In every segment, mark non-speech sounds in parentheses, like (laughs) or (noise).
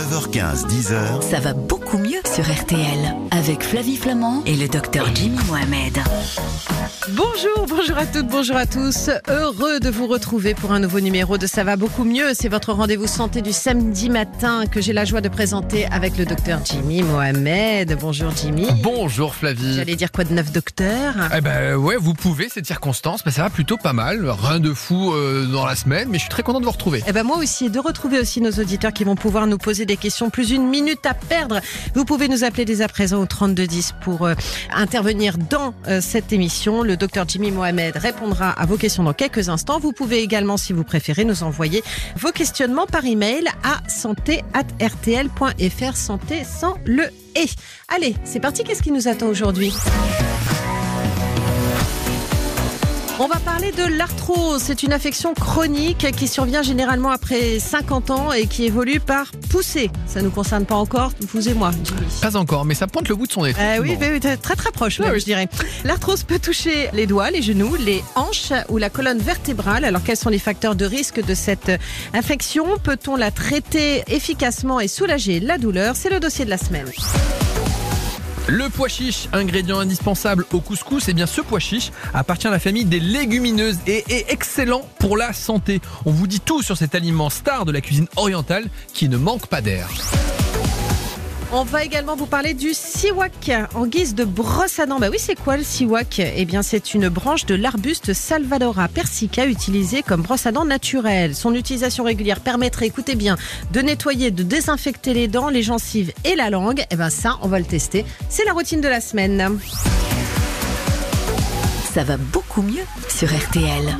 9h15, 10h, Ça va beaucoup mieux sur RTL avec Flavie Flamand et le docteur Jimmy Mohamed. Bonjour, bonjour à toutes, bonjour à tous. Heureux de vous retrouver pour un nouveau numéro de Ça va beaucoup mieux. C'est votre rendez-vous santé du samedi matin que j'ai la joie de présenter avec le docteur Jimmy Mohamed. Bonjour Jimmy. Bonjour Flavie. J'allais dire quoi de neuf docteur? Eh ben ouais, vous pouvez cette circonstance, mais ça va plutôt pas mal. Rien de fou euh, dans la semaine, mais je suis très content de vous retrouver. Eh ben moi aussi, et de retrouver aussi nos auditeurs qui vont pouvoir nous poser des questions. Plus une minute à perdre. Vous pouvez nous appeler dès à présent au 3210 pour euh, intervenir dans euh, cette émission. Le docteur Jimmy Mohamed répondra à vos questions dans quelques instants. Vous pouvez également, si vous préférez, nous envoyer vos questionnements par email à santé@rtl.fr. Santé sans le et. Allez, c'est parti. Qu'est-ce qui nous attend aujourd'hui? On va parler de l'arthrose. C'est une affection chronique qui survient généralement après 50 ans et qui évolue par poussée. Ça ne nous concerne pas encore, vous et moi. Pas encore, mais ça pointe le bout de son nez. Euh, oui, très très proche, même, je dirais. L'arthrose peut toucher les doigts, les genoux, les hanches ou la colonne vertébrale. Alors, quels sont les facteurs de risque de cette infection? Peut-on la traiter efficacement et soulager la douleur? C'est le dossier de la semaine. Le pois chiche, ingrédient indispensable au couscous, et bien ce pois chiche appartient à la famille des légumineuses et est excellent pour la santé. On vous dit tout sur cet aliment star de la cuisine orientale qui ne manque pas d'air. On va également vous parler du siwak en guise de brosse à dents. Bah oui, c'est quoi le siwak? Eh bien, c'est une branche de l'arbuste Salvadora persica utilisée comme brosse à dents naturelle. Son utilisation régulière permettrait, écoutez bien, de nettoyer, de désinfecter les dents, les gencives et la langue. Eh ben ça, on va le tester. C'est la routine de la semaine. Ça va beaucoup mieux sur RTL.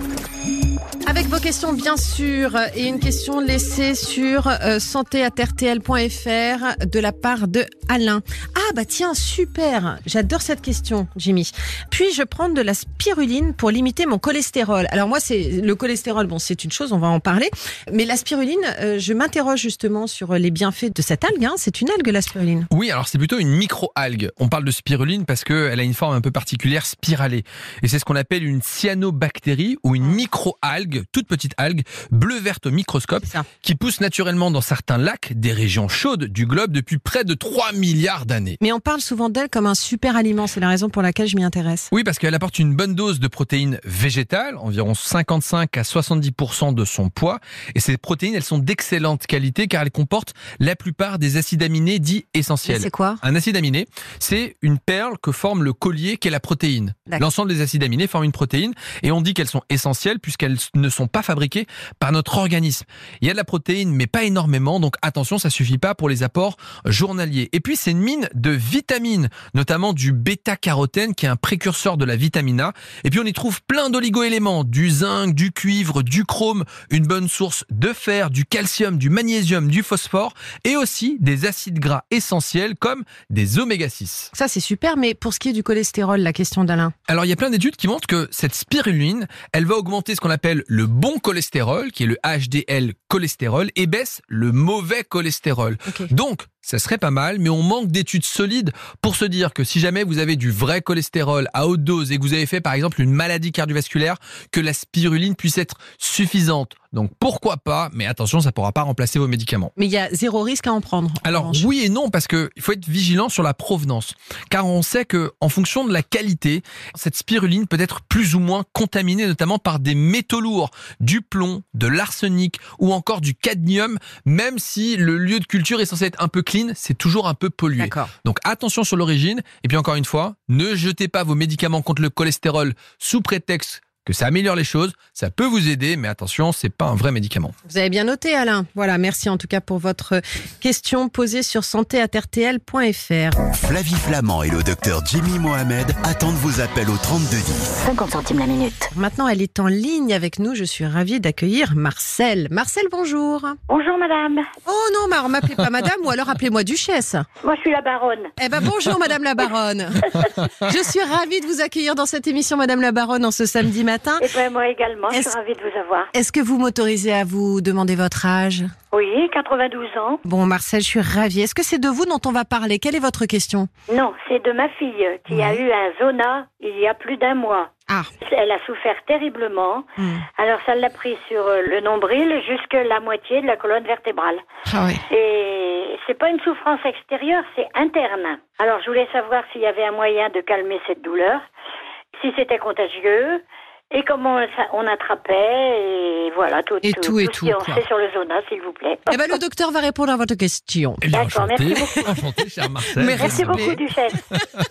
Avec vos questions, bien sûr, et une question laissée sur euh, santé@rtl.fr de la part de Alain. Ah bah tiens, super, j'adore cette question, Jimmy. Puis-je prendre de la spiruline pour limiter mon cholestérol? Alors moi, c'est le cholestérol, bon, c'est une chose, on va en parler, mais la spiruline, euh, je m'interroge justement sur les bienfaits de cette algue. hein. C'est une algue, la spiruline. Oui, alors c'est plutôt une micro-algue. On parle de spiruline parce qu'elle a une forme un peu particulière spiralée. Et c'est ce qu'on appelle une cyanobactérie ou une micro-algue, toute petite algue, bleu-verte au microscope, qui pousse naturellement dans certains lacs des régions chaudes du globe depuis près de 3 milliards d'années. Mais on parle souvent d'elle comme un super aliment. C'est la raison pour laquelle je m'y intéresse. Oui, parce qu'elle apporte une bonne dose de protéines végétales, environ 55 à 70% de son poids. Et ces protéines, elles sont d'excellente qualité car elles comportent la plupart des acides aminés dits essentiels. C'est quoi? Un acide aminé, c'est une perle que forme le collier qu'est la protéine. L'ensemble des acides aminés forment une protéine et on dit qu'elles sont essentielles puisqu'elles ne sont pas fabriquées par notre organisme. Il y a de la protéine mais pas énormément donc attention ça suffit pas pour les apports journaliers. Et puis c'est une mine de vitamines, notamment du bêta-carotène qui est un précurseur de la vitamine A. Et puis on y trouve plein d'oligo-éléments, du zinc, du cuivre, du chrome, une bonne source de fer, du calcium, du magnésium, du phosphore et aussi des acides gras essentiels comme des oméga 6. Ça, c'est super, mais pour ce qui est du cholestérol, la question d'Alain? Alors il y a plein d'études qui montrent que cette spiruline, elle va augmenter ce qu'on appelle le bon cholestérol, qui est le HDL cholestérol, et baisse le mauvais cholestérol. Donc, ça serait pas mal, mais on manque d'études solides pour se dire que si jamais vous avez du vrai cholestérol à haute dose et que vous avez fait par exemple une maladie cardiovasculaire, que la spiruline puisse être suffisante. Donc pourquoi pas, mais attention, ça pourra pas remplacer vos médicaments. Mais il y a zéro risque à en prendre. en Alors revanche. oui et non parce que il faut être vigilant sur la provenance, car on sait que en fonction de la qualité, cette spiruline peut être plus ou moins contaminée, notamment par des métaux lourds, du plomb, de l'arsenic ou encore du cadmium. Même si le lieu de culture est censé être un peu clean, c'est toujours un peu pollué. Donc attention sur l'origine. Et puis encore une fois, ne jetez pas vos médicaments contre le cholestérol sous prétexte que ça améliore les choses. Ça peut vous aider, mais attention, c'est pas un vrai médicament. Vous avez bien noté, Alain. Voilà, merci en tout cas pour votre question posée sur santé.rtl.fr. Flavie Flamand et le docteur Jimmy Mohamed attendent vos appels au 3210. 50 centimes la minute. Maintenant, elle est en ligne avec nous. Je suis ravie d'accueillir Marcel. Marcel, bonjour. Bonjour madame, Oh non, Mar, m'appelez pas madame ou alors appelez-moi duchesse. moi je suis la baronne. Eh ben bonjour madame la baronne. (laughs) Je suis ravie de vous accueillir dans cette émission madame la baronne en ce samedi matin. Et ben moi également, je suis ravie de vous avoir. Est-ce que vous m'autorisez à vous demander votre âge? Oui, 92 ans. Bon Marcel, je suis ravie. Est-ce que c'est de vous dont on va parler? Quelle est votre question? Non, c'est de ma fille qui a eu un zona il y a plus d'un mois. Ah, Elle a souffert terriblement. Hmm. Alors ça l'a pris sur euh, le nombril jusque la moitié de la colonne vertébrale. ah ouais. Et c'est pas une souffrance extérieure, c'est interne. Alors, je voulais savoir s'il y avait un moyen de calmer cette douleur, si c'était contagieux, et comment on attrapait, et voilà, tout, Et tout et tout, en quoi. sait sur le zona, s'il vous plaît. Eh ben, le docteur va répondre à votre question. Eh bien, D'accord, enchanté, merci (laughs) enchanté, cher Marcel. Merci Merci beaucoup. Duchesse.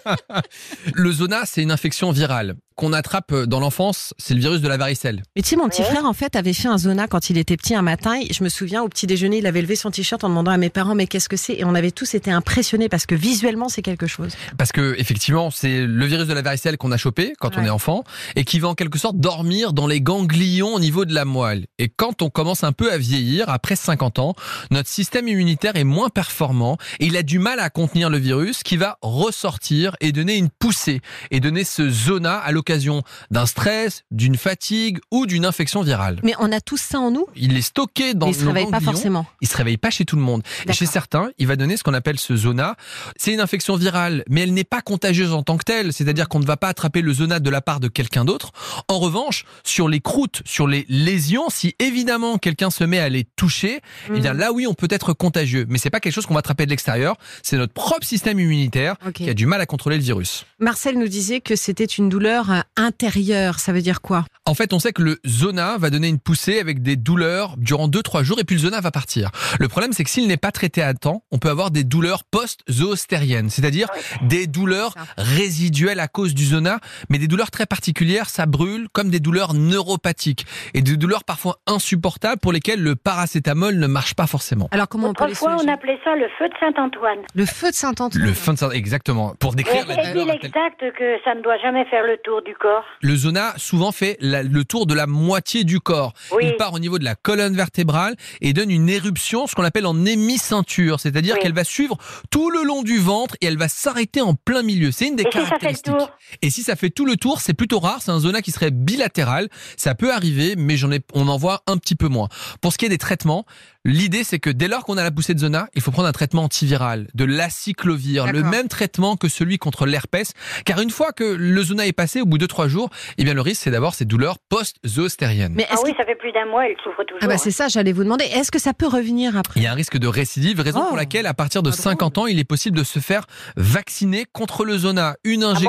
(laughs) Le zona, c'est une infection virale qu'on attrape dans l'enfance. C'est le virus de la varicelle. Mais tu sais, mon petit frère, en fait, avait fait un zona quand il était petit un matin. Je me souviens, au petit déjeuner, il avait levé son t-shirt en demandant à mes parents, mais qu'est-ce que c'est? Et on avait tous été impressionnés parce que visuellement, c'est quelque chose. Parce que effectivement, c'est le virus de la varicelle qu'on a chopé quand on est enfant et qui va en quelque sorte dormir dans les ganglions au niveau de la moelle. Et quand on commence un peu à vieillir, après 50 ans, notre système immunitaire est moins performant et il a du mal à contenir le virus qui va ressortir et donner une poussée et donner ce zona à l'occasion d'un stress, d'une fatigue ou d'une infection virale. Mais on a tous ça en nous Il est stocké dans mais il se nos réveille pas forcément. il se réveille pas chez tout le monde. Et chez certains, il va donner ce qu'on appelle ce zona. C'est une infection virale, mais elle n'est pas contagieuse en tant que telle. C'est-à-dire qu'on ne va pas attraper le zona de la part de quelqu'un d'autre. En revanche, sur les croûtes, sur les lésions, si évidemment quelqu'un se met à les toucher, eh bien Mhm. là oui, on peut être contagieux. Mais c'est pas quelque chose qu'on va attraper de l'extérieur. C'est notre propre système immunitaire qui a du mal à contrôler le virus. Marcel nous disait que c'était une douleur euh, intérieure. Ça veut dire quoi? En fait, on sait que le zona va donner une poussée avec des douleurs durant 2-3 jours et puis le zona va partir. Le problème, c'est que s'il n'est pas traité à temps, on peut avoir des douleurs post-zoostériennes, c'est-à-dire des douleurs résiduelles à cause du zona, mais des douleurs très particulières, ça brûle, comme des douleurs neuropathiques et des douleurs parfois insupportables pour lesquelles le paracétamol ne marche pas forcément. Alors, comment on Autrefois, on soulager appelait ça le feu de Saint-Antoine. Le feu de Saint-Antoine. Le fin de ça, exactement. Pour décrire la Est-il douleur. exact que ça ne doit jamais faire le tour du corps Le zona souvent fait la- le tour de la moitié du corps. Oui. Il part au niveau de la colonne vertébrale et donne une éruption, ce qu'on appelle en hémiceinture, c'est-à-dire Oui. qu'elle va suivre tout le long du ventre et elle va s'arrêter en plein milieu. C'est une des Et si ça fait le caractéristiques. tour Et si ça fait tout le tour, c'est plutôt rare. C'est un zona qui serait bilatéral. Ça peut arriver, mais j'en ai, on en voit un petit peu moins. Pour ce qui est des traitements, l'idée c'est que dès lors qu'on a la poussée de zona, il faut prendre un traitement antiviral, de l'aciclovir, le même traitement que celui contre l'herpès. Car une fois que le zona est passé, au bout de trois jours, eh bien le risque c'est d'avoir ces douleurs post-zoostériennes. Mais Ah est-ce oui, que- ça fait plus d'un mois, elle souffre toujours. Ah bah c'est ça, j'allais vous demander. Est-ce que ça peut revenir après? Il y a un risque de récidive, raison Oh. pour laquelle à partir de Pas drôle. 50 ans, il est possible de se faire vacciner contre le zona. Une Ah bon,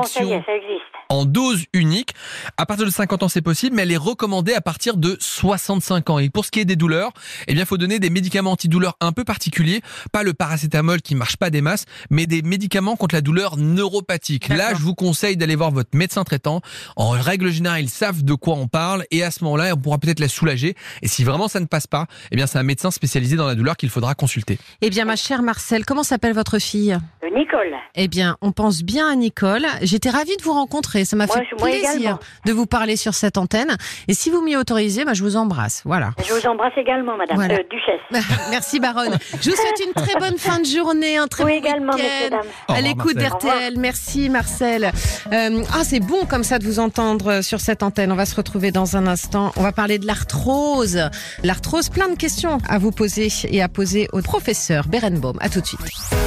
en dose unique. À partir de 50 ans, c'est possible, mais elle est recommandée à partir de 65 ans. Et pour ce qui est des douleurs, eh bien, il faut donner des médicaments antidouleurs un peu particuliers, pas le paracétamol qui marche pas des masses, mais des médicaments contre la douleur neuropathique. Là, je vous conseille d'aller voir votre médecin traitant. En règle générale, ils savent de quoi on parle, et à ce moment-là, on pourra peut-être la soulager. Et si vraiment ça ne passe pas, eh bien, c'est un médecin spécialisé dans la douleur qu'il faudra consulter. Eh bien, ma chère Marcel, comment s'appelle votre fille? Euh, Nicole. Eh bien, on pense bien à Nicole. J'étais ravie de vous rencontrer. Ça m'a fait plaisir également. de vous parler sur cette antenne. Et si vous m'y autorisez, bah, je vous embrasse. Voilà. Je vous embrasse également, madame. Voilà. Euh, Duchesse. (laughs) Merci, Baronne. Je vous souhaite une très bonne fin de journée, un très Oui, bon également, week-end. À l'écoute d'RTL. Merci, Marcel. Euh, ah, c'est bon comme ça de vous entendre sur cette antenne. On va se retrouver dans un instant. On va parler de l'arthrose. L'arthrose, plein de questions à vous poser et à poser au professeur Berenbaum. À tout de suite.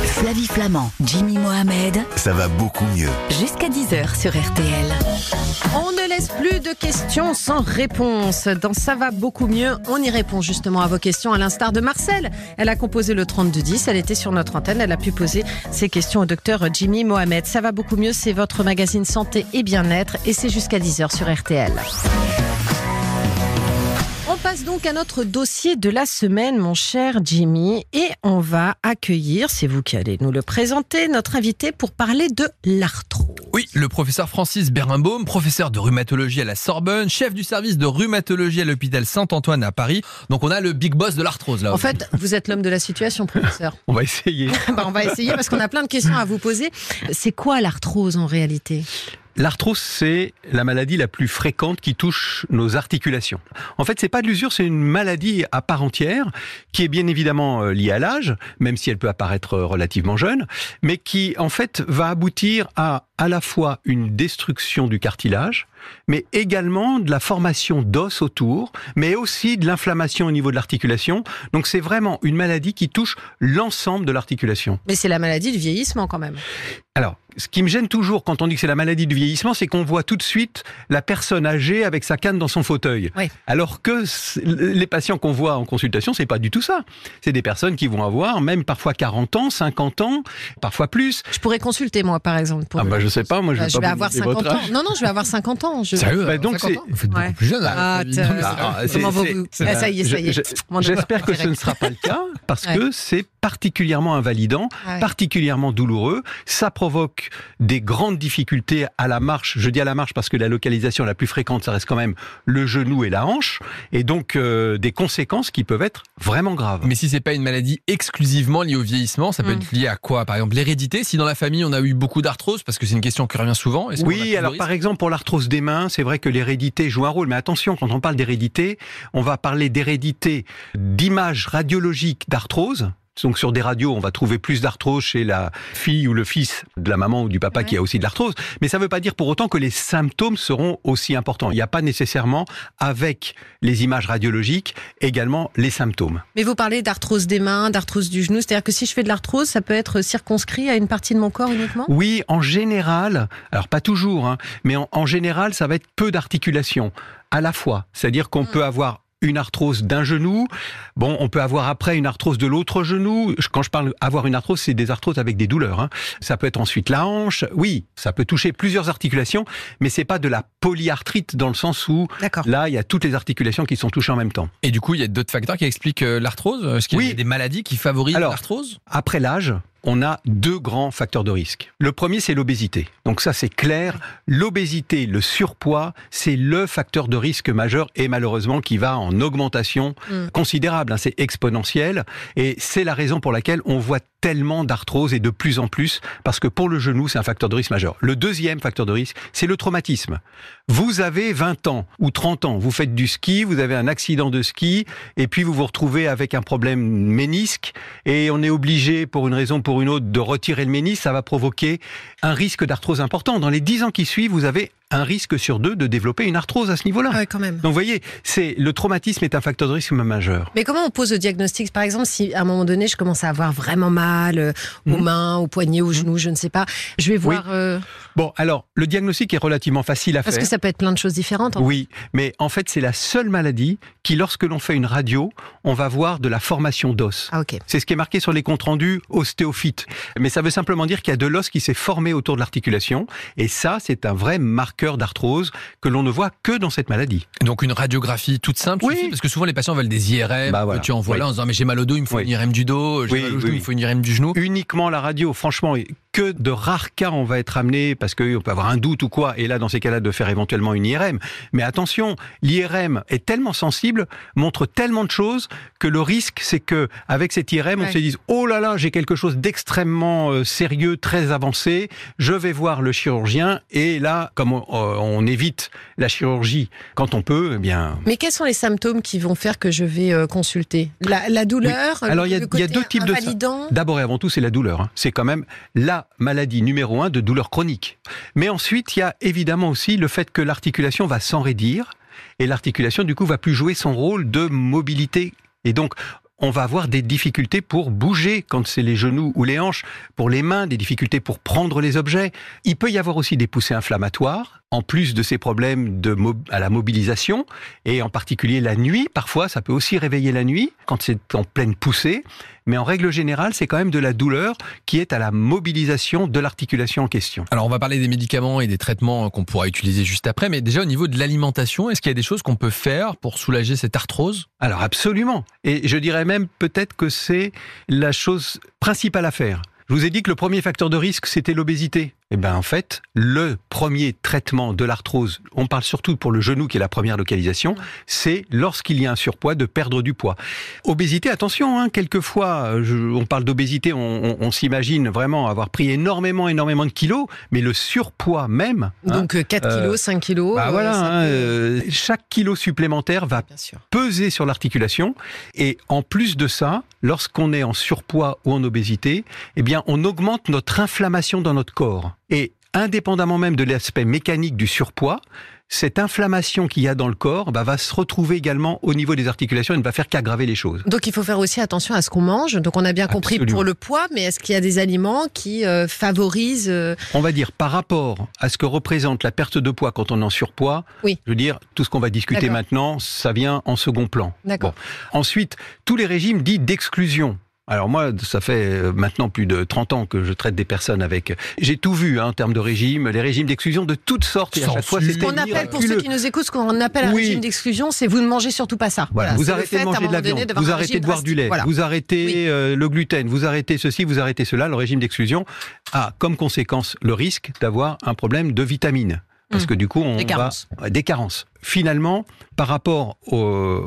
Flavie Flamand, Jimmy Mohamed, Ça va beaucoup mieux. jusqu'à 10h sur RTL. On ne laisse plus de questions sans réponse. Dans Ça va beaucoup mieux, on y répond justement à vos questions, à l'instar de Marcel. Elle a composé le 3210, elle était sur notre antenne, elle a pu poser ses questions au docteur Jimmy Mohamed. Ça va beaucoup mieux, c'est votre magazine santé et bien-être et c'est jusqu'à 10h sur RTL. On passe donc à notre dossier de la semaine, mon cher Jimmy, et on va accueillir, c'est vous qui allez nous le présenter, notre invité pour parler de l'arthrose. Oui, le professeur Francis Berenbaum, professeur de rhumatologie à la Sorbonne, chef du service de rhumatologie à l'hôpital Saint-Antoine à Paris. Donc on a le big boss de l'arthrose là. En fait, vous êtes l'homme de la situation, professeur. (laughs) On va essayer. (laughs) Bah, on va essayer parce qu'on a plein de questions à vous poser. C'est quoi l'arthrose en réalité? L'arthrose, c'est la maladie la plus fréquente qui touche nos articulations. En fait, c'est pas de l'usure, c'est une maladie à part entière qui est bien évidemment euh, liée à l'âge, même si elle peut apparaître euh, relativement jeune, mais qui en fait va aboutir à à la fois une destruction du cartilage, mais également de la formation d'os autour, mais aussi de l'inflammation au niveau de l'articulation. Donc c'est vraiment une maladie qui touche l'ensemble de l'articulation. Mais c'est la maladie du vieillissement quand même. Alors, ce qui me gêne toujours quand on dit que c'est la maladie du vieillissement, c'est qu'on voit tout de suite la personne âgée avec sa canne dans son fauteuil. Oui. Alors que les patients qu'on voit en consultation, c'est pas du tout ça. C'est des personnes qui vont avoir même parfois 40 ans, 50 ans, parfois plus. Je pourrais consulter moi par exemple. Pour Ah bah je sais pas, moi je Bah, vais je vais avoir demander 50 votre ans. Non, non, je vais avoir 50 ans. Je... Sérieux Bah, donc 50 c'est- Ouais. plus jeune. Ah, c'est- Ah, c'est- Comment vous- Ah, ça y est, ça y est. je-. J'espère que ce ne sera pas le cas parce Ouais. que c'est particulièrement invalidant, Ah ouais. particulièrement douloureux. Ça provoque des grandes difficultés à la marche. Je dis à la marche parce que la localisation la plus fréquente, ça reste quand même le genou et la hanche, et donc euh, des conséquences qui peuvent être vraiment graves. Mais si c'est pas une maladie exclusivement liée au vieillissement, ça peut Mm. être lié à quoi? Par exemple, l'hérédité? Si dans la famille on a eu beaucoup d'arthrose, parce que c'est une question qui revient souvent. Oui, alors par exemple pour l'arthrose des c'est vrai que l'hérédité joue un rôle, mais attention, quand on parle d'hérédité, on va parler d'hérédité d'images radiologiques d'arthrose. Donc sur des radios, on va trouver plus d'arthrose chez la fille ou le fils de la maman ou du papa Ouais. qui a aussi de l'arthrose. Mais ça ne veut pas dire pour autant que les symptômes seront aussi importants. Il n'y a pas nécessairement, avec les images radiologiques, également les symptômes. Mais vous parlez d'arthrose des mains, d'arthrose du genou. C'est-à-dire que si je fais de l'arthrose, ça peut être circonscrit à une partie de mon corps uniquement? Oui, en général, alors pas toujours, hein, mais en, en général, ça va être peu d'articulation à la fois. C'est-à-dire qu'on peut avoir une arthrose d'un genou. Bon, on peut avoir après une arthrose de l'autre genou. Quand je parle avoir une arthrose, c'est des arthroses avec des douleurs. hein. Ça peut être ensuite la hanche. Oui, ça peut toucher plusieurs articulations, mais c'est pas de la polyarthrite dans le sens où là, il y a toutes les articulations qui sont touchées en même temps. Et du coup, il y a d'autres facteurs qui expliquent euh, l'arthrose Est-ce qu'il y a Oui. des maladies qui favorisent l'arthrose? Après l'âge, on a deux grands facteurs de risque. Le premier, c'est l'obésité. Donc ça, c'est clair. L'obésité, le surpoids, c'est le facteur de risque majeur et malheureusement qui va en augmentation Mm. considérable. hein. c'est exponentiel et c'est la raison pour laquelle on voit tellement d'arthrose et de plus en plus parce que pour le genou, c'est un facteur de risque majeur. Le deuxième facteur de risque, c'est le traumatisme. Vous avez 20 ans ou 30 ans, vous faites du ski, vous avez un accident de ski et puis vous vous retrouvez avec un problème ménisque et on est obligé pour une raison ou pour une autre de retirer le ménisque, ça va provoquer un risque d'arthrose important. Dans les 10 ans qui suivent, vous avez un risque sur deux de développer une arthrose à ce niveau-là. Ah ouais, quand même. Donc vous voyez, c'est le traumatisme est un facteur de risque majeur. Mais comment on pose le diagnostic? Par exemple, si à un moment donné, je commence à avoir vraiment mal euh, aux Mhm. mains, aux poignets, aux genoux, je ne sais pas, je vais voir. euh, Bon, alors le diagnostic est relativement facile à parce faire. que ça peut être plein de choses différentes. en Oui, mais en fait, c'est la seule maladie qui, lorsque l'on fait une radio, on va voir de la formation d'os. Ah. C'est ce qui est marqué sur les comptes rendus ostéophyte. Mais ça veut simplement dire qu'il y a de l'os qui s'est formé autour de l'articulation. Et ça, c'est un vrai marqueur d'arthrose que l'on ne voit que dans cette maladie. Donc une radiographie toute simple Oui. suffit Parce que souvent les patients veulent des IRM. Bah voilà. Tu envoies Oui. là en disant mais j'ai mal au dos, il me faut Oui. une IRM du dos, j'ai Oui, mal au oui, genou, il me faut une IRM du genou. Uniquement la radio, franchement, que de rares cas on va être amené parce qu'on peut avoir un doute ou quoi. Et là, dans ces cas-là, de faire éventuellement une IRM. Mais attention, l'IRM est tellement sensible, montre tellement de choses que le risque, c'est que avec cette IRM, on se dise oh là là, j'ai quelque chose d'extrêmement euh, sérieux, très avancé. Je vais voir le chirurgien. Et là, comme on, euh, on évite la chirurgie quand on peut, eh bien. Mais quels sont les symptômes qui vont faire que je vais euh, consulter? La, la douleur Oui. Alors, il y a- y deux types de- invalidant? D'abord et avant tout, c'est la douleur. hein. C'est quand même la maladie numéro un de douleur chronique. Mais ensuite, il y a évidemment aussi le fait que l'articulation va s'enraidir et l'articulation, du coup, va plus jouer son rôle de mobilité. Et donc, on va avoir des difficultés pour bouger quand c'est les genoux ou les hanches, pour les mains, des difficultés pour prendre les objets. Il peut y avoir aussi des poussées inflammatoires, en plus de ces problèmes de à la mobilisation, et en particulier la nuit. Parfois, ça peut aussi réveiller la nuit quand c'est en pleine poussée. Mais en règle générale, c'est quand même de la douleur qui est à la mobilisation de l'articulation en question. Alors on va parler des médicaments et des traitements qu'on pourra utiliser juste après, mais déjà au niveau de l'alimentation, est-ce qu'il y a des choses qu'on peut faire pour soulager cette arthrose? Alors absolument. Et je dirais même peut-être que c'est la chose principale à faire. Je vous ai dit que le premier facteur de risque, c'était l'obésité. Eh bien, en fait, le premier traitement de l'arthrose, on parle surtout pour le genou qui est la première localisation, c'est lorsqu'il y a un surpoids de perdre du poids. Obésité, attention, hein, quelquefois, je- on parle d'obésité, on, on- on s'imagine vraiment avoir pris énormément, énormément de kilos, mais le surpoids même, hein, Donc euh, 4 euh, kilos, 5 kilos. bah euh, voilà, hein, euh, chaque kilo supplémentaire va peser sur l'articulation. Et en plus de ça, lorsqu'on est en surpoids ou en obésité, eh bien, on augmente notre inflammation dans notre corps. Et indépendamment même de l'aspect mécanique du surpoids, cette inflammation qu'il y a dans le corps bah, va se retrouver également au niveau des articulations et ne va faire qu'aggraver les choses. Donc il faut faire aussi attention à ce qu'on mange. Donc on a bien compris Absolument. pour le poids, mais est-ce qu'il y a des aliments qui euh, favorisent euh, On va dire par rapport à ce que représente la perte de poids quand on est en surpoids, Oui. je veux dire, tout ce qu'on va discuter maintenant, ça vient en second plan. D'accord. Ensuite, tous les régimes dits d'exclusion. Alors moi, ça fait euh, maintenant plus de 30 ans que je traite des personnes avec... J'ai tout vu hein, en termes de régime, les régimes d'exclusion de toutes sortes. Et à chaque fois, c'était qu'on appelle pour ceux qui nous écoutent, ce qu'on appelle un Oui. régime d'exclusion, c'est vous ne mangez surtout pas ça. Voilà, vous arrêtez de manger de la viande, vous arrêtez de boire du lait. Voilà. vous arrêtez Oui. euh, le gluten, vous arrêtez ceci, vous arrêtez cela. Le régime d'exclusion a comme conséquence le risque d'avoir un problème de vitamines. Parce Mm. que du coup, on Des carences. Des carences. Finalement, par rapport au,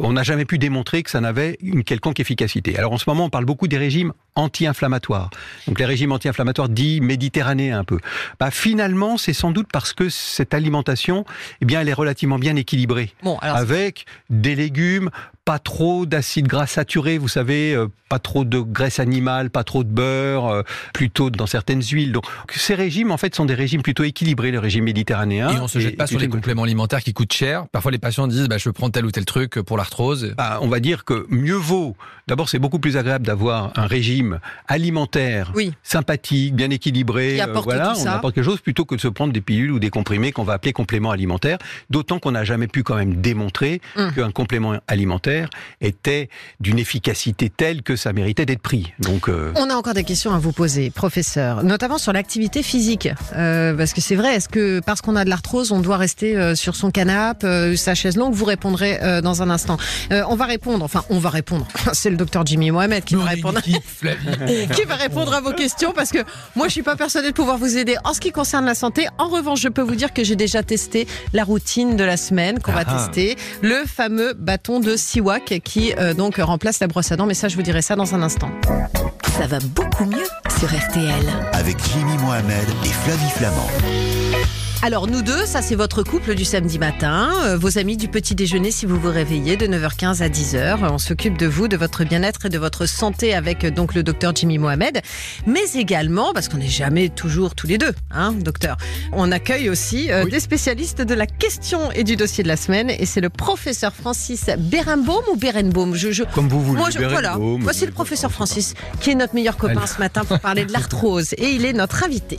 on n'a jamais pu démontrer que ça n'avait une quelconque efficacité. Alors en ce moment, on parle beaucoup des régimes anti-inflammatoires. Donc les régimes anti-inflammatoires dits méditerranéens un peu. Bah, finalement, c'est sans doute parce que cette alimentation, eh bien, elle est relativement bien équilibrée Bon, alors avec des légumes, pas trop d'acides gras saturés, vous savez, euh, pas trop de graisse animale, pas trop de beurre, euh, plutôt dans certaines huiles. Donc ces régimes, en fait, sont des régimes plutôt équilibrés, le régime méditerranéen. Et on se jette pas sur les compléments alimentaires qui coûtent cher. Parfois, les patients disent, bah, je veux prendre tel ou tel truc pour l'arthrose. Bah, on va dire que mieux vaut. D'abord, c'est beaucoup plus agréable d'avoir un régime alimentaire Oui. sympathique, bien équilibré. Qui euh, apporte voilà, tout on ça. apporte quelque chose plutôt que de se prendre des pilules ou des comprimés qu'on va appeler compléments alimentaires. D'autant qu'on n'a jamais pu quand même démontrer Hum. qu'un complément alimentaire était d'une efficacité telle que ça méritait d'être pris. Donc, euh, On a encore des questions à vous poser, professeur, notamment sur l'activité physique. Euh, parce que c'est vrai, est-ce que parce qu'on a de l'arthrose, on doit rester euh, sur son canapé, euh, sa chaise longue? Vous répondrez euh, dans un instant. Euh, on va répondre, enfin, on va répondre. (laughs) C'est le docteur Jimmy Mohamed qui va répondre. équipe, (laughs) qui va répondre à vos questions? Parce que moi je suis pas persuadée de pouvoir vous aider en ce qui concerne la santé. En revanche, je peux vous dire que j'ai déjà testé la routine de la semaine qu'on va Ah. tester, le fameux bâton de Qui euh, donc remplace la brosse à dents. Mais ça, je vous dirai ça dans un instant. Ça va beaucoup mieux sur RTL. Avec Jimmy Mohamed et Flavie Flamand. Alors nous deux, ça c'est votre couple du samedi matin, euh, vos amis du petit déjeuner si vous vous réveillez de 9h15 à 10h. On s'occupe de vous, de votre bien-être et de votre santé avec euh, donc le docteur Jimmy Mohamed, mais également parce qu'on n'est jamais toujours tous les deux, hein, docteur. On accueille aussi euh, Oui. des spécialistes de la question et du dossier de la semaine et c'est le professeur Francis Berenbaum ou Berenbaum? Je, je, comme vous voulez. moi, je, voilà. Berenbaum, Voici le professeur Francis, qui est notre meilleur copain Allez. ce matin pour parler de (laughs) l'arthrose. Et il est notre invité.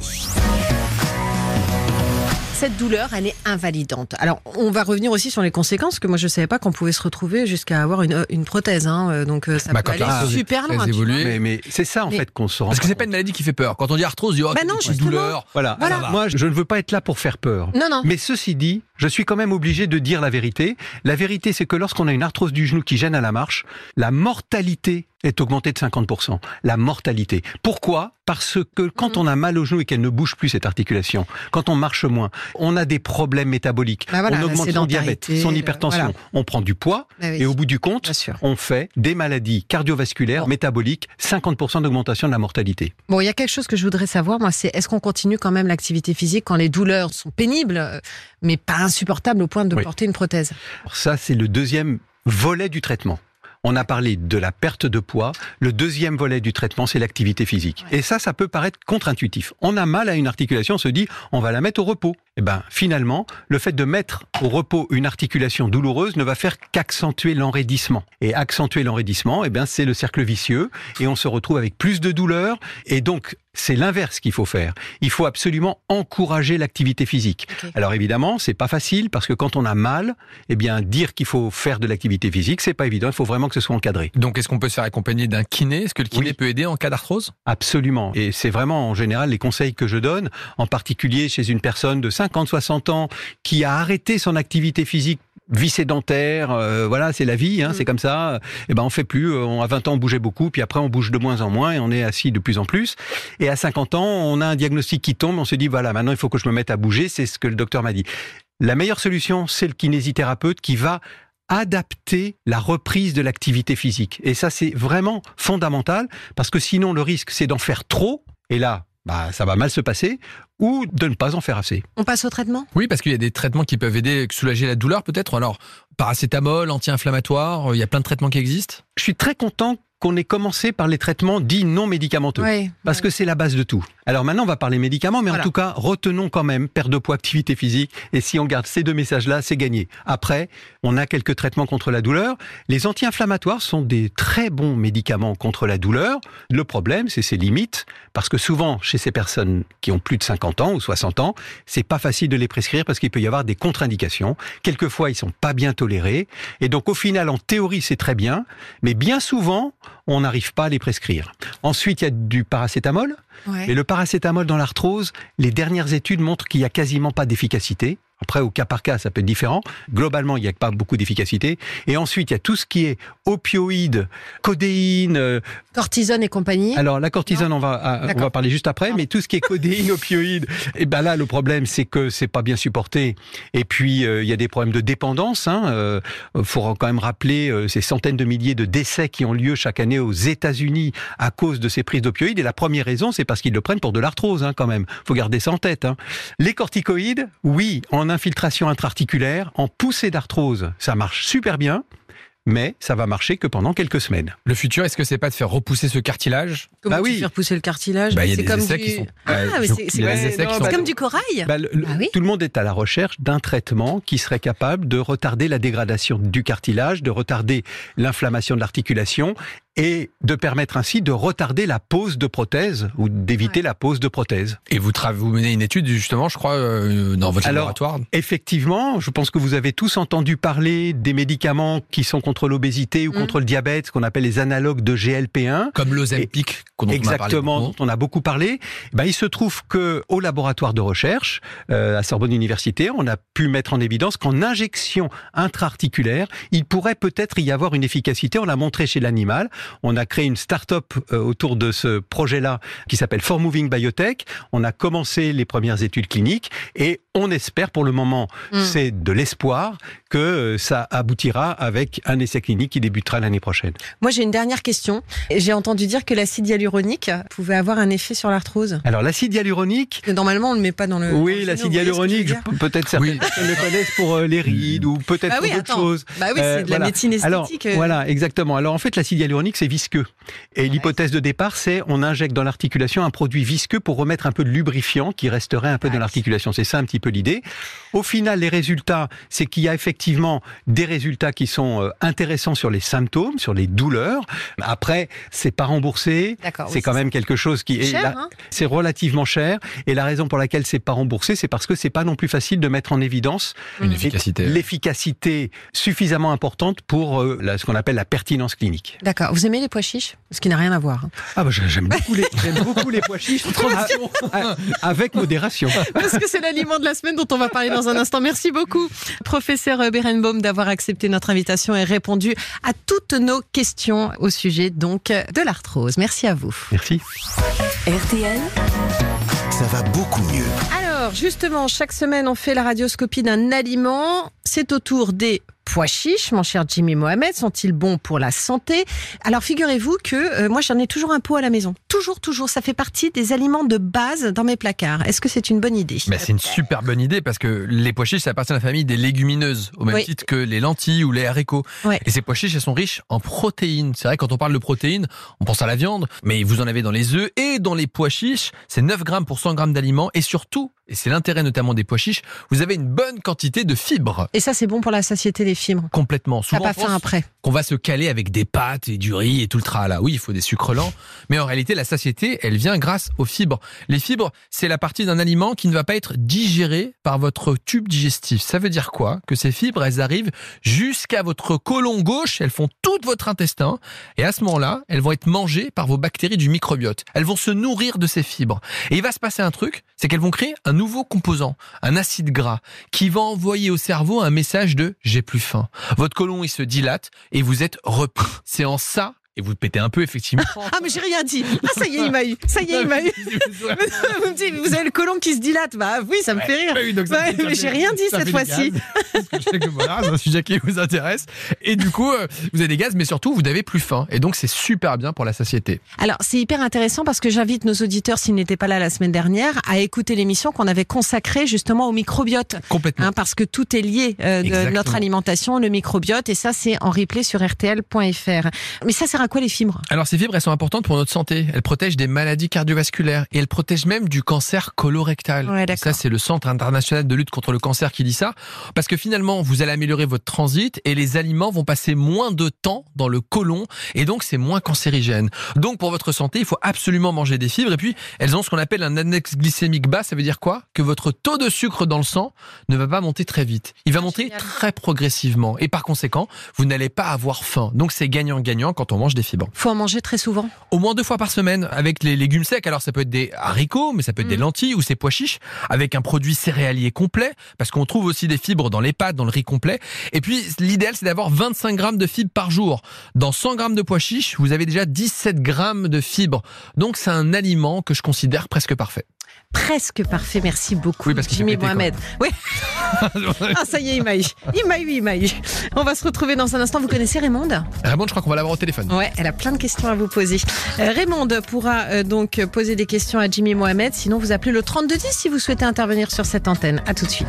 Cette douleur, elle est invalidante. Alors, on va revenir aussi sur les conséquences, que moi, je ne savais pas qu'on pouvait se retrouver jusqu'à avoir une, une prothèse. Hein. Euh, Donc, euh, ça Bah, peut aller super loin. Mais, mais c'est ça en Mais- fait qu'on se rend Parce que c'est pas une maladie qui fait peur. Quand on dit arthrose, on dit, oh, Bah une douleur. Voilà. Voilà. Alors, moi, je ne veux pas être là pour faire peur. Non, non. Mais ceci dit, je suis quand même obligé de dire la vérité. La vérité, c'est que lorsqu'on a une arthrose du genou qui gêne à la marche, la mortalité est augmentée de 50%. La mortalité. Pourquoi? Parce que quand Mhm. on a mal au genou et qu'elle ne bouge plus, cette articulation, quand on marche moins, on a des problèmes métaboliques. Bah voilà, on augmente son diabète, son le- hypertension. voilà. On prend du poids Bah oui, et au bout du compte, on fait des maladies cardiovasculaires, Bon. métaboliques, 50% d'augmentation de la mortalité. Bon, il y a quelque chose que je voudrais savoir, moi, c'est est-ce qu'on continue quand même l'activité physique quand les douleurs sont pénibles, euh, mais pas insupportables au point de Oui. porter une prothèse Ça, c'est le deuxième volet du traitement. On a parlé de la perte de poids. Le deuxième volet du traitement, c'est l'activité physique. Et ça, ça peut paraître contre-intuitif. On a mal à une articulation, on se dit, on va la mettre au repos. Eh ben, finalement, le fait de mettre au repos une articulation douloureuse ne va faire qu'accentuer l'enraidissement. Et accentuer l'enraidissement, eh ben, c'est le cercle vicieux. Et on se retrouve avec plus de douleur. Et donc, c'est l'inverse qu'il faut faire. Il faut absolument encourager l'activité physique. Alors évidemment, c'est pas facile parce que quand on a mal, eh bien dire qu'il faut faire de l'activité physique, c'est pas évident. Il faut vraiment que ce soit encadré. Donc, est-ce qu'on peut se faire accompagner d'un kiné? Est-ce que le kiné Oui. peut aider en cas d'arthrose? Absolument. Et c'est vraiment en général les conseils que je donne, en particulier chez une personne de 50, 60 ans qui a arrêté son activité physique vie sédentaire, euh, voilà, c'est la vie, hein, Mm. c'est comme ça. Et ben on fait plus. euh, On, à 20 ans, on bougeait beaucoup, puis après on bouge de moins en moins et on est assis de plus en plus. Et à 50 ans, on a un diagnostic qui tombe, on se dit voilà, maintenant il faut que je me mette à bouger. C'est ce que le docteur m'a dit. La meilleure solution, c'est le kinésithérapeute qui va adapter la reprise de l'activité physique. Et ça, c'est vraiment fondamental parce que sinon, le risque, c'est d'en faire trop. Et là, bah, ça va mal se passer ou de ne pas en faire assez. On passe au traitement? Oui, parce qu'il y a des traitements qui peuvent aider, soulager la douleur peut-être. Alors, paracétamol, anti-inflammatoire, euh, il y a plein de traitements qui existent? Je suis très content qu'on ait commencé par les traitements dits non médicamenteux. Parce que c'est la base de tout. Alors maintenant, on va parler médicaments, mais Voilà. en tout cas, retenons quand même perte de poids, activité physique. Et si on garde ces deux messages-là, c'est gagné. Après, on a quelques traitements contre la douleur. Les anti-inflammatoires sont des très bons médicaments contre la douleur. Le problème, c'est ses limites, parce que souvent, chez ces personnes qui ont plus de 50 ans ou 60 ans, c'est pas facile de les prescrire parce qu'il peut y avoir des contre-indications. Quelquefois, ils sont pas bien tolérés. Et donc, au final, en théorie, c'est très bien, mais bien souvent, on n'arrive pas à les prescrire. Ensuite, il y a du paracétamol. Ouais. Mais le paracétamol dans l'arthrose, les dernières études montrent qu'il n'y a quasiment pas d'efficacité. Après, au cas par cas, ça peut être différent. Globalement, il n'y a pas beaucoup d'efficacité. Et ensuite, il y a tout ce qui est opioïdes, codéine. euh, Cortisone et compagnie. Alors, la cortisone, on va, ah, on va parler juste après. Mais tout ce qui est codéine, (laughs) opioïdes, et ben là, le problème, c'est que c'est pas bien supporté. Et puis, euh, il y a des problèmes de dépendance. Hein. Euh, faut quand même rappeler euh, ces centaines de milliers de décès qui ont lieu chaque année aux États-Unis à cause de ces prises d'opioïdes. Et la première raison, c'est parce qu'ils le prennent pour de l'arthrose, hein, quand même. Faut garder ça en tête. Hein. Les corticoïdes, oui, en infiltration intra-articulaire, en poussée d'arthrose, ça marche super bien. Mais ça va marcher que pendant quelques semaines. Le futur, est-ce que c'est pas de faire repousser ce cartilage? Comment bah tu oui. fais repousser le cartilage? Bah, il y a C'est des comme du... qui sont- Ah, je- c'est comme- sont- du corail. Bah, le- le- Ah oui Tout le monde est à la recherche d'un traitement qui serait capable de retarder la dégradation du cartilage, de retarder l'inflammation de l'articulation et de permettre ainsi de retarder la pose de prothèse ou d'éviter Ouais. la pose de prothèse. Et vous, tra- vous menez une étude, justement, je crois, euh, dans votre Alors, laboratoire. Effectivement, je pense que vous avez tous entendu parler des médicaments qui sont contre l'obésité ou Mm. contre le diabète, ce qu'on appelle les analogues de GLP1. Comme l'Ozempic, dont on a parlé Exactement, dont on a beaucoup parlé. Ben, il se trouve que au laboratoire de recherche euh, à Sorbonne Université, on a pu mettre en évidence qu'en injection intra-articulaire, il pourrait peut-être y avoir une efficacité. On l'a montré chez l'animal. On a créé une start-up euh, autour de ce projet-là qui s'appelle For Moving Biotech. On a commencé les premières études cliniques et on espère pour le moment, Mm. c'est de l'espoir que euh, ça aboutira avec un essai clinique qui débutera l'année prochaine. Moi, j'ai une dernière question. J'ai entendu dire que l'acide hyaluronique pouvait avoir un effet sur l'arthrose. Alors l'acide hyaluronique, Que Normalement, on le met pas dans le. Oui, l'acide hyaluronique, peut-être certaines Oui. personnes le connaissent pour euh, les rides ou peut-être Bah oui, pour d'autres choses. Bah oui, Euh, c'est de la voilà. médecine Alors, esthétique. euh. voilà, exactement. Alors en fait, l'acide hyaluronique, c'est visqueux. Et l'hypothèse de départ, c'est on injecte dans l'articulation un produit visqueux pour remettre un peu de lubrifiant qui resterait un peu dans l'articulation. C'est ça un petit peu l'idée. Au final, les résultats, c'est qu'il y a effectivement des résultats qui sont euh, intéressants sur les symptômes, sur les douleurs. Après, c'est pas remboursé. C'est oui, quand même quelque chose qui est hein c'est relativement cher et la raison pour laquelle c'est pas remboursé, c'est parce que c'est pas non plus facile de mettre en évidence Une efficacité. l'efficacité suffisamment importante pour euh, la- ce qu'on appelle la pertinence clinique. D'accord. Vous aimez les pois chiches? Ce qui n'a rien à voir. hein. Ah bah j'aime beaucoup les j'aime beaucoup les pois chiches (laughs) (laughs) avec modération. Parce que c'est l'aliment de la semaine dont on va parler dans un instant. Merci beaucoup, professeur Berenbaum, d'avoir accepté notre invitation et répondu à toutes nos questions au sujet donc de l'arthrose. Merci à vous. Merci. RTL, Ça va beaucoup mieux. Alors, justement, chaque semaine, on fait la radioscopie d'un aliment. C'est au tour des pois chiches, mon cher Jimmy Mohamed. Sont-ils bons pour la santé? Alors, figurez-vous que euh, moi, j'en ai toujours un pot à la maison. Toujours, toujours. Ça fait partie des aliments de base dans mes placards. Est-ce que c'est une bonne idée? C'est une super bonne idée parce que les pois chiches, ça appartient à la famille des légumineuses, au même Oui. titre que les lentilles ou les haricots. Ouais. Et ces pois chiches, elles sont riches en protéines. C'est vrai, quand on parle de protéines, on pense à la viande, mais vous en avez dans les œufs et dans les pois chiches. C'est 9 grammes pour 100 grammes d'aliments et surtout, et c'est l'intérêt notamment des pois chiches, vous avez une bonne quantité de fibres. Et ça, c'est bon pour la satiété des fibres. Complètement. Souvent, pas faim après. qu'on va se caler avec des pâtes et du riz et tout le tralala. Oui, il faut des sucres lents. Mais en réalité, la satiété, elle vient grâce aux fibres. Les fibres, c'est la partie d'un aliment qui ne va pas être digéré par votre tube digestif. Ça veut dire quoi? Que ces fibres, elles arrivent jusqu'à votre côlon gauche, elles font tout votre intestin. Et à ce moment-là, elles vont être mangées par vos bactéries du microbiote. Elles vont se nourrir de ces fibres. Et il va se passer un truc, c'est qu'elles vont créer un nouveau composant, un acide gras, qui va envoyer au cerveau un message de j'ai plus faim. Votre côlon, il se dilate et vous êtes repris. C'est en ça, et vous pétez un peu, effectivement. (laughs) Ah, mais j'ai rien dit. Ah, ça y est, il m'a eu. Ça y est, il m'a eu. (laughs) (laughs) Vous me dites, vous avez le côlon qui se dilate. Bah oui, ça me fait rire. Bah oui, donc ça Ouais, fait- mais j'ai rien dit cette fois-ci. voilà, c'est un sujet qui vous intéresse. Et du coup, euh, vous avez des gaz, mais surtout, vous n'avez plus faim. Et donc, c'est super bien pour la satiété. Alors, c'est hyper intéressant parce que j'invite nos auditeurs, s'ils n'étaient pas là la semaine dernière, à écouter l'émission qu'on avait consacrée justement au microbiote. Complètement. Hein, parce que tout est lié euh, de Exactement. notre alimentation, le microbiote, et ça c'est en replay sur rtl.fr. Mais ça sert à quoi les fibres? Alors ces fibres, elles sont importantes pour notre santé. Elles protègent des maladies cardiovasculaires et elles protègent même du cancer colorectal. Ouais, ça, c'est le Centre international de lutte contre le cancer qui dit ça. Parce que finalement, vous allez améliorer votre transit et les aliments vont passer moins de temps dans le côlon et donc c'est moins cancérigène. Donc pour votre santé, il faut absolument manger des fibres et puis elles ont ce qu'on appelle un index glycémique bas. Ça veut dire quoi? Que votre taux de sucre dans le sang ne va pas monter très vite. Il va monter génial. très progressivement et par conséquent, vous n'allez pas avoir faim. Donc c'est gagnant-gagnant quand on mange des fibres. Faut en manger très souvent. Au moins deux fois par semaine avec les légumes secs. Alors ça peut être des haricots, mais ça peut être des Mhm. lentilles ou ces pois chiches avec un produit céréalier complet parce qu'on trouve aussi des fibres dans les pâtes, dans le riz complet. Et puis l'idéal c'est d'avoir 25 grammes de fibres par jour. Dans 100 grammes de pois chiches, vous avez déjà 17 grammes de fibres. Donc c'est un aliment que je considère presque parfait. Presque parfait, merci beaucoup. Oui, parce Jimmy. Mohamed. Oui. (laughs) Ah, ça y est, il m'a eu. Il m'a eu, il m'a eu. On va se retrouver dans un instant. Vous connaissez Raymond Raymond, je crois qu'on va l'avoir au téléphone. Ouais, elle a plein de questions à vous poser. Euh, Raymond pourra euh, donc poser des questions à Jimmy Mohamed. Sinon, vous appelez le 3210 si vous souhaitez intervenir sur cette antenne. À tout de suite.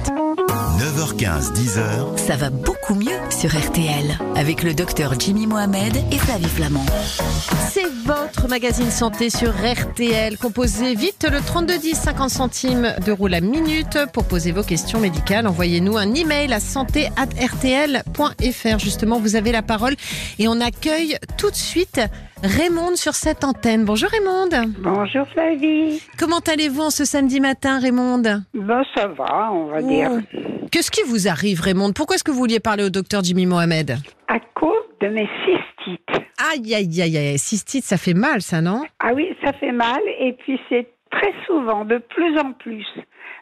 9h15, 10h, Ça va beaucoup mieux sur RTL avec le docteur Jimmy Mohamed et Flavie Flamand. C'est votre magazine santé sur RTL. Composez vite le 3210, 50 centimes d'euros la minute pour poser vos questions médicales. Envoyez-nous un email à santé@rtl.fr. Justement, vous avez la parole et on accueille tout de suite Raymond sur cette antenne. Bonjour Raymond. Bonjour Flavie. Comment allez-vous en ce samedi matin, Raymond Ben ça va, on va dire. Oh. Qu'est-ce qui vous arrive, Raymond Pourquoi est-ce que vous vouliez parler au docteur Jimmy Mohamed À cause de mes cystites. Aïe, aïe, aïe, aïe. Cystite, ça fait mal, ça, non? Ah oui, ça fait mal et puis c'est très souvent, de plus en plus.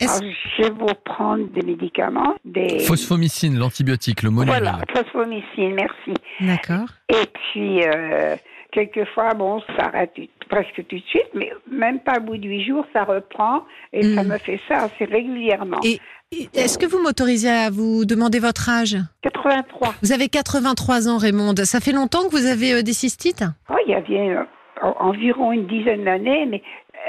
Alors, je vais vous prendre des médicaments, des... Phosphomycine, l'antibiotique, le molyneux. Voilà, phosphomycine, merci. D'accord. Et puis, euh, quelquefois, bon, ça arrête tout- presque tout de suite, mais même pas au bout de huit jours, ça reprend et ça Mm. me fait ça assez régulièrement. Et est-ce que vous m'autorisez à vous demander votre âge? 83. Vous avez 83 ans, Raymond. Ça fait longtemps que vous avez euh, des cystites? Oh, il y avait euh, en- environ une dizaine d'années, mais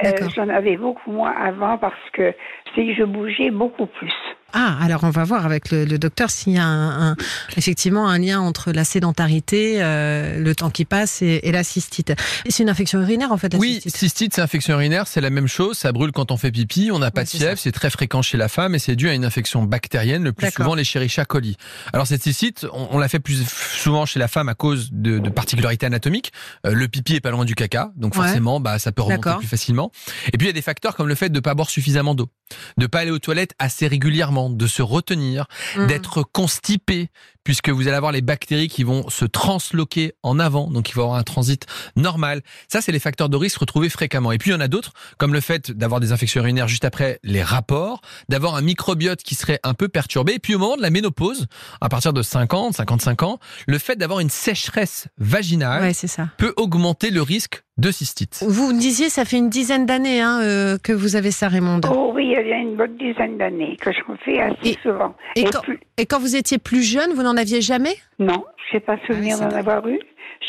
euh, j'en avais beaucoup moins avant parce que c'est que je bougeais beaucoup plus. Ah, alors on va voir avec le, le docteur s'il y a un, un- effectivement un lien entre la sédentarité, euh, le temps qui passe et, et la cystite. Et C'est une infection urinaire en fait. La Oui, cystite. cystite, c'est infection urinaire, c'est la même chose, ça brûle quand on fait pipi, on n'a pas de c'est fièvre, c'est très fréquent chez la femme et c'est dû à une infection bactérienne, le plus souvent l'Escherichia coli. Alors cette cystite, on, on la fait plus souvent chez la femme à cause de, de particularités anatomiques. Euh, le pipi est pas loin du caca, donc Ouais. forcément, bah ça peut remonter plus facilement. Et puis il y a des facteurs comme le fait de pas boire suffisamment d'eau, de pas aller aux toilettes assez régulièrement, de se retenir, Mhm. d'être constipé, puisque vous allez avoir les bactéries qui vont se transloquer en avant, donc il faut avoir un transit normal. Ça, c'est les facteurs de risque retrouvés fréquemment. Et puis il y en a d'autres, comme le fait d'avoir des infections urinaires juste après les rapports, d'avoir un microbiote qui serait un peu perturbé, et puis au moment de la ménopause, à partir de 50, 55 ans, le fait d'avoir une sécheresse vaginale Ouais, c'est ça. peut augmenter le risque de cystite. Vous me disiez, ça fait une dizaine d'années hein, euh, que vous avez ça, Raymond. Oh oui, il y a une bonne dizaine d'années que j'en fais assez Et- souvent. et quand- plus- Et quand vous étiez plus jeune, vous n'en aviez jamais? Non, je n'ai pas souvenir Ah oui, d'en avoir eu.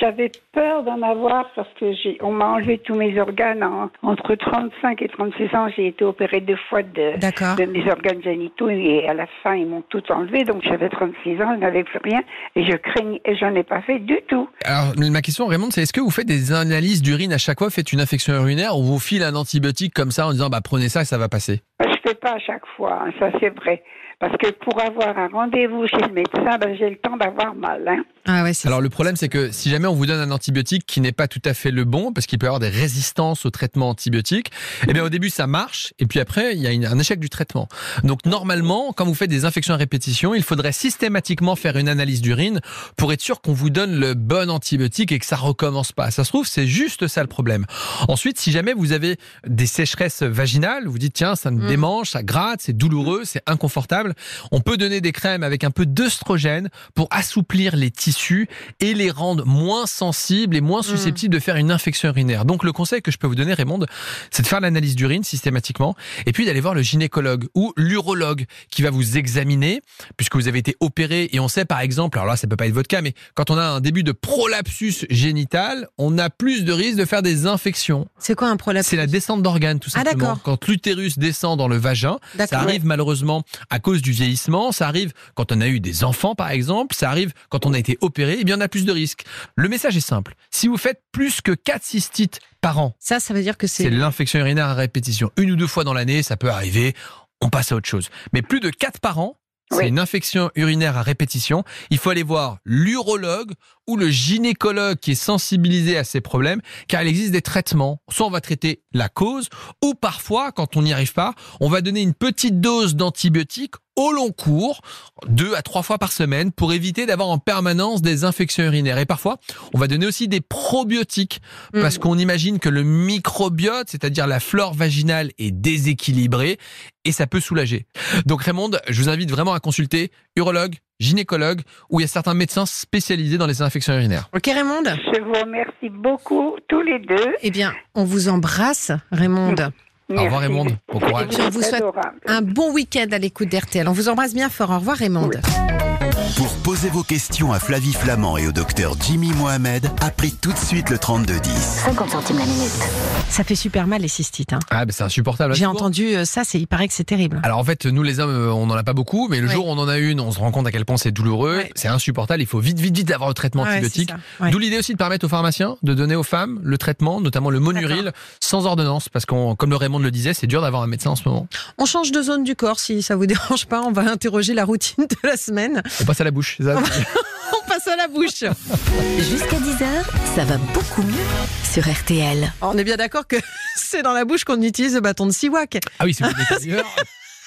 J'avais peur d'en avoir parce que j'ai, on m'a enlevé tous mes organes en- entre 35 et 36 ans. J'ai été opérée deux fois de, mes organes génitaux et à la fin ils m'ont tout enlevé. Donc j'avais 36 ans, je n'avais plus rien et je craignais et j'en ai pas fait du tout. Alors, ma question, Raymond, c'est est-ce que vous faites des analyses d'urine à chaque fois, faites une infection urinaire ou vous file un antibiotique comme ça en disant bah prenez ça et ça va passer? Je fais pas à chaque fois, hein, ça c'est vrai. Parce que pour avoir un rendez-vous chez le médecin, ben, j'ai le temps d'avoir mal. Hein. Ah ouais, c'est Alors le problème c'est que si jamais on vous donne un antibiotique qui n'est pas tout à fait le bon parce qu'il peut y avoir des résistances au traitement antibiotique, eh bien au début ça marche et puis après il y a une- un échec du traitement. Donc normalement quand vous faites des infections à répétition, il faudrait systématiquement faire une analyse d'urine pour être sûr qu'on vous donne le bon antibiotique et que ça recommence pas. Ça se trouve c'est juste ça le problème. Ensuite si jamais vous avez des sécheresses vaginales, vous dites tiens ça me Mm. démange, ça gratte, c'est douloureux, c'est inconfortable, on peut donner des crèmes avec un peu d'œstrogène pour assouplir les tissus et les rendre moins sensibles et moins susceptibles de faire une infection urinaire. Donc le conseil que je peux vous donner, Raymond, c'est de faire l'analyse d'urine systématiquement et puis d'aller voir le gynécologue ou l'urologue qui va vous examiner puisque vous avez été opéré et on sait par exemple, alors là ça peut pas être votre cas, mais quand on a un début de prolapsus génital, on a plus de risque de faire des infections. C'est quoi un prolapsus C'est la descente d'organes tout Ah, simplement. d'accord. quand l'utérus descend dans le vagin, ça arrive malheureusement à cause du vieillissement, ça arrive quand on a eu des enfants par exemple, ça arrive quand on a été opéré, eh bien on a plus de risques. Le message est simple. Si vous faites plus que 4 cystites par an, Ça, ça veut dire que c'est c'est. l'infection urinaire à répétition. Une ou deux fois dans l'année, ça peut arriver. On passe à autre chose. Mais plus de 4 par an, c'est Oui. une infection urinaire à répétition. Il faut aller voir l'urologue ou le gynécologue qui est sensibilisé à ces problèmes, car il existe des traitements. Soit on va traiter la cause, ou parfois, quand on n'y arrive pas, on va donner une petite dose d'antibiotiques au long cours, deux à trois fois par semaine, pour éviter d'avoir en permanence des infections urinaires. Et parfois, on va donner aussi des probiotiques, Mm. parce qu'on imagine que le microbiote, c'est-à-dire la flore vaginale, est déséquilibré, et ça peut soulager. Donc Raymond, je vous invite vraiment à consulter urologue, gynécologue, où il y a certains médecins spécialisés dans les infections urinaires. Ok, Raymond Je vous remercie beaucoup, tous les deux. Eh bien, on vous embrasse, Raymond. (laughs) Au revoir Raymond, bon courage. On vous souhaite Adorable. un bon week-end à l'écoute d'RTL. On vous embrasse bien fort. Au revoir, Raymond. Pour poser vos questions à Flavie Flamand et au docteur Jimmy Mohamed, appelez tout de suite le 3210. 50 centimes la minute. Ça fait super mal, les cystites. hein. Ah, ben c'est insupportable. J'ai entendu euh, ça, c'est, il paraît que c'est terrible. Alors en fait, nous les hommes, euh, on n'en a pas beaucoup, mais le Ouais. jour où on en a une, on se rend compte à quel point c'est douloureux, Ouais. c'est insupportable. Il faut vite, vite, vite avoir le traitement Ouais, antibiotique. Ouais. D'où l'idée aussi de permettre aux pharmaciens de donner aux femmes le traitement, notamment le monuril, sans ordonnance, parce qu'on, comme le Raymond le disait, c'est dur d'avoir un médecin en ce moment. On change de zone du corps, si ça vous (laughs) dérange pas. On va interroger la routine de la semaine. On passe à la bouche, ça (laughs) (laughs) On passe à la bouche. Jusqu'à 10h, ça va beaucoup mieux sur RTL. On est bien d'accord que (laughs) c'est dans la bouche qu'on utilise le bâton de Siwak. Ah oui, c'est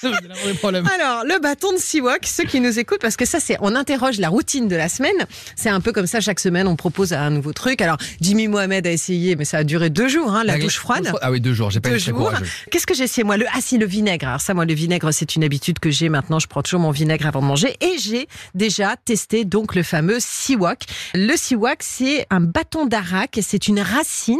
(laughs) Alors, le bâton de Siwak, ceux qui nous écoutent, parce que ça, c'est, on interroge la routine de la semaine. C'est un peu comme ça, chaque semaine, on propose un nouveau truc. Alors, Jimmy Mohamed a essayé, mais ça a duré deux jours, hein, la douche froide. Ah oui, deux jours, j'ai pas été courageux. Qu'est-ce que j'ai essayé moi? Le ah si le vinaigre. Alors ça moi le vinaigre c'est une habitude que j'ai maintenant. Je prends toujours mon vinaigre avant de manger et j'ai déjà testé donc le fameux siwak. Le siwak c'est un bâton d'arak et c'est une racine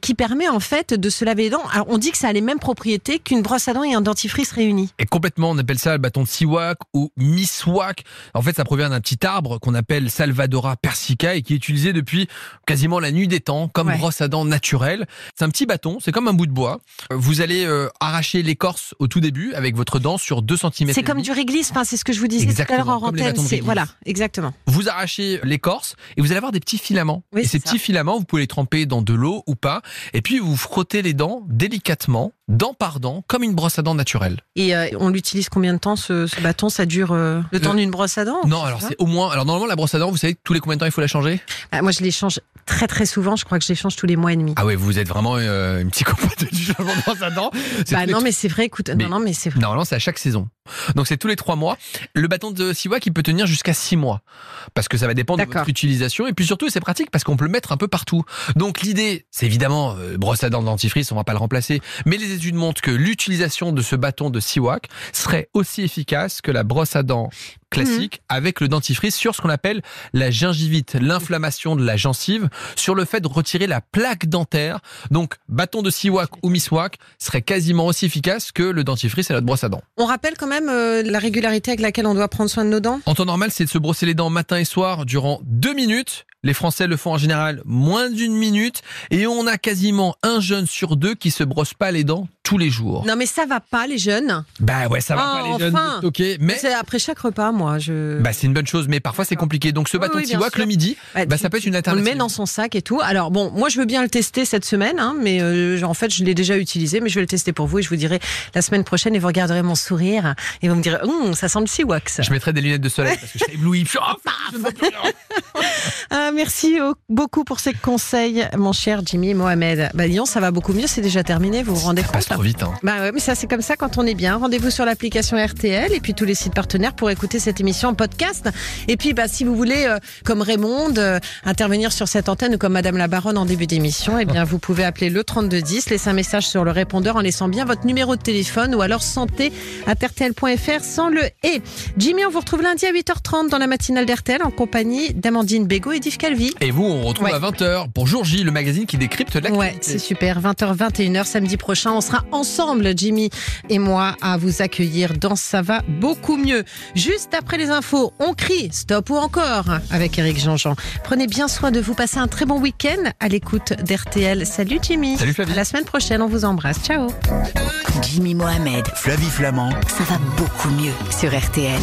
qui permet en fait de se laver les dents. Alors on dit que ça a les mêmes propriétés qu'une brosse à dents et un dentifrice réunis. Et complètement, on appelle ça le bâton de siwak ou miswak. En fait, ça provient d'un petit arbre qu'on appelle Salvadora persica et qui est utilisé depuis quasiment la nuit des temps comme Ouais. brosse à dents naturelle. C'est un petit bâton, c'est comme un bout de bois. Vous allez euh, arracher l'écorce au tout début avec votre dent sur 2 cm. C'est comme du réglisse. Enfin c'est ce que je vous disais tout à l'heure en antenne. voilà exactement. Vous arrachez l'écorce et vous allez avoir des petits filaments. Oui, et ces ça. petits filaments, vous pouvez les tremper dans de l'eau ou pas. Et puis vous frottez les dents délicatement, dent par dent, comme une brosse à dents naturelle. Et euh, on l'utilise combien de temps ce, ce bâton? Ça dure euh, le temps d'une brosse à dents? Non, alors c'est au moins. Alors normalement la brosse à dents, vous savez tous les combien de temps il faut la changer? Ah, moi, je les change très très souvent. Je crois que je les change tous les mois et demi. Ah ouais, vous êtes vraiment euh, une psychopathe (laughs) du changement de brosse à dents. Bah non, mais c'est vrai. Écoute, Mais- non, non, mais c'est vrai. Normalement, c'est à chaque saison. Donc, c'est tous les trois mois. Le bâton de Siwak, il peut tenir jusqu'à six mois. Parce que ça va dépendre de votre utilisation. Et puis surtout, c'est pratique parce qu'on peut le mettre un peu partout. Donc, l'idée, c'est évidemment, euh, brosse à dents dentifrice, on va pas le remplacer. Mais les études montrent que l'utilisation de ce bâton de Siwak serait aussi efficace que la brosse à dents classique Mhm. avec le dentifrice sur ce qu'on appelle la gingivite, l'inflammation de la gencive, sur le fait de retirer la plaque dentaire. Donc, bâton de Siwak ou Miswak serait quasiment aussi efficace que le dentifrice et la brosse à dents. On rappelle quand même euh, la régularité avec laquelle on doit prendre soin de nos dents. En temps normal, c'est de se brosser les dents matin et soir durant deux minutes. Les Français le font en général moins d'une minute et on a quasiment un jeune sur deux qui se brosse pas les dents tous les jours. Non, mais ça va pas, les jeunes. Bah ouais, ça va Oh, pas les jeunes, enfin. vous êtes ok, mais C'est après chaque repas, moi. Je. bah c'est une bonne chose, mais parfois c'est compliqué. Donc ce Oui, bâton oui, de siwak le midi, Bah, bah ça peut être une on le alternative. met dans son sac et tout. Alors bon, moi je veux bien le tester cette semaine, hein, mais euh, en fait je l'ai déjà utilisé, mais je vais le tester pour vous et je vous dirai la semaine prochaine et vous regarderez mon sourire et vous me direz, Hum, ça sent le siwak. ça. Je mettrai des lunettes de soleil parce que je serai ébloui. (laughs) Ah. (laughs) Ah, merci au- beaucoup pour ces conseils, mon cher Jimmy Mohamed. Bah Lyon, ça va beaucoup mieux, c'est déjà terminé, vous vous rendez Ça passe compte trop vite. Hein. Bah ouais, mais ça c'est comme ça quand on est bien. Rendez-vous sur l'application RTL et puis tous les sites partenaires pour écouter cette émission en podcast. Et puis bah si vous voulez, euh, comme Raymond, euh, intervenir sur cette antenne ou comme Madame la Baronne en début d'émission, eh bien vous pouvez appeler le 3210, laisser un message sur le répondeur en laissant bien votre numéro de téléphone ou alors santé rtl.fr sans le et. Jimmy, on vous retrouve lundi à 8h30 dans la matinale d'RTL en compagnie d'Amandine Bégaud et d'Yves Calvi. Et vous, on retrouve Ouais. à 20h pour Jour J, le magazine qui décrypte l'actualité. Ouais, c'est super. 20h, 21h, samedi prochain. On sera ensemble, Jimmy et moi, à vous accueillir dans Ça va beaucoup mieux. Juste après les infos, on crie stop ou encore avec Eric Jean-Jean. Prenez bien soin de vous. Passez un très bon week-end à l'écoute d'RTL. Salut, Jimmy. Salut, Flavie. À la semaine prochaine. On vous embrasse. Ciao. Jimmy Mohamed, Flavie Flamand. ça va beaucoup mieux sur RTL.